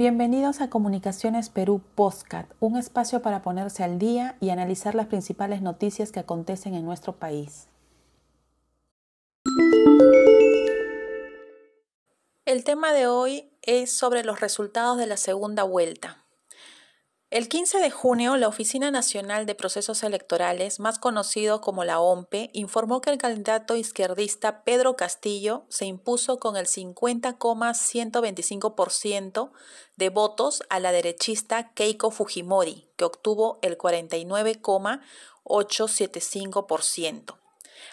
Bienvenidos a Comunicaciones Perú Postcat, un espacio para ponerse al día y analizar las principales noticias que acontecen en nuestro país. El tema de hoy es sobre los resultados de la segunda vuelta. El 15 de junio, la Oficina Nacional de Procesos Electorales, más conocido como la OMPE, informó que el candidato izquierdista Pedro Castillo se impuso con el 50,125% de votos a la derechista Keiko Fujimori, que obtuvo el 49,875%,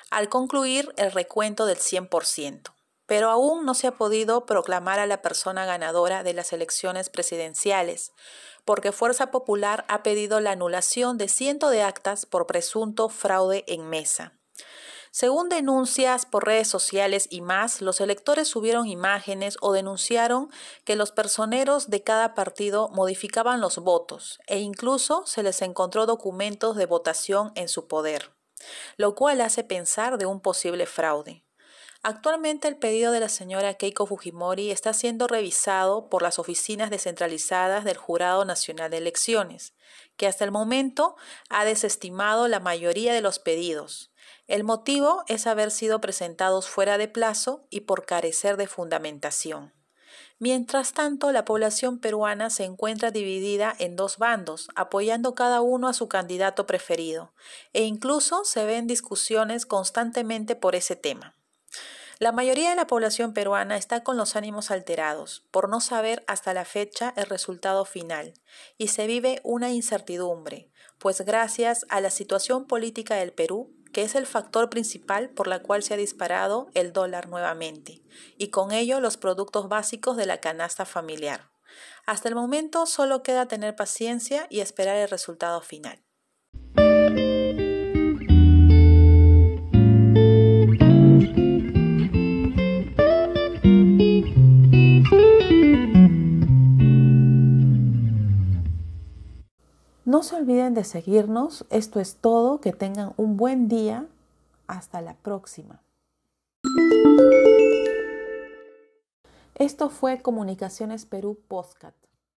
al concluir el recuento del 100% pero aún no se ha podido proclamar a la persona ganadora de las elecciones presidenciales, porque Fuerza Popular ha pedido la anulación de cientos de actas por presunto fraude en mesa. Según denuncias por redes sociales y más, los electores subieron imágenes o denunciaron que los personeros de cada partido modificaban los votos e incluso se les encontró documentos de votación en su poder, lo cual hace pensar de un posible fraude. Actualmente el pedido de la señora Keiko Fujimori está siendo revisado por las oficinas descentralizadas del Jurado Nacional de Elecciones, que hasta el momento ha desestimado la mayoría de los pedidos. El motivo es haber sido presentados fuera de plazo y por carecer de fundamentación. Mientras tanto, la población peruana se encuentra dividida en dos bandos, apoyando cada uno a su candidato preferido, e incluso se ven discusiones constantemente por ese tema. La mayoría de la población peruana está con los ánimos alterados por no saber hasta la fecha el resultado final y se vive una incertidumbre, pues gracias a la situación política del Perú, que es el factor principal por la cual se ha disparado el dólar nuevamente, y con ello los productos básicos de la canasta familiar. Hasta el momento solo queda tener paciencia y esperar el resultado final. No se olviden de seguirnos. Esto es todo. Que tengan un buen día. Hasta la próxima. Esto fue Comunicaciones Perú Postcat.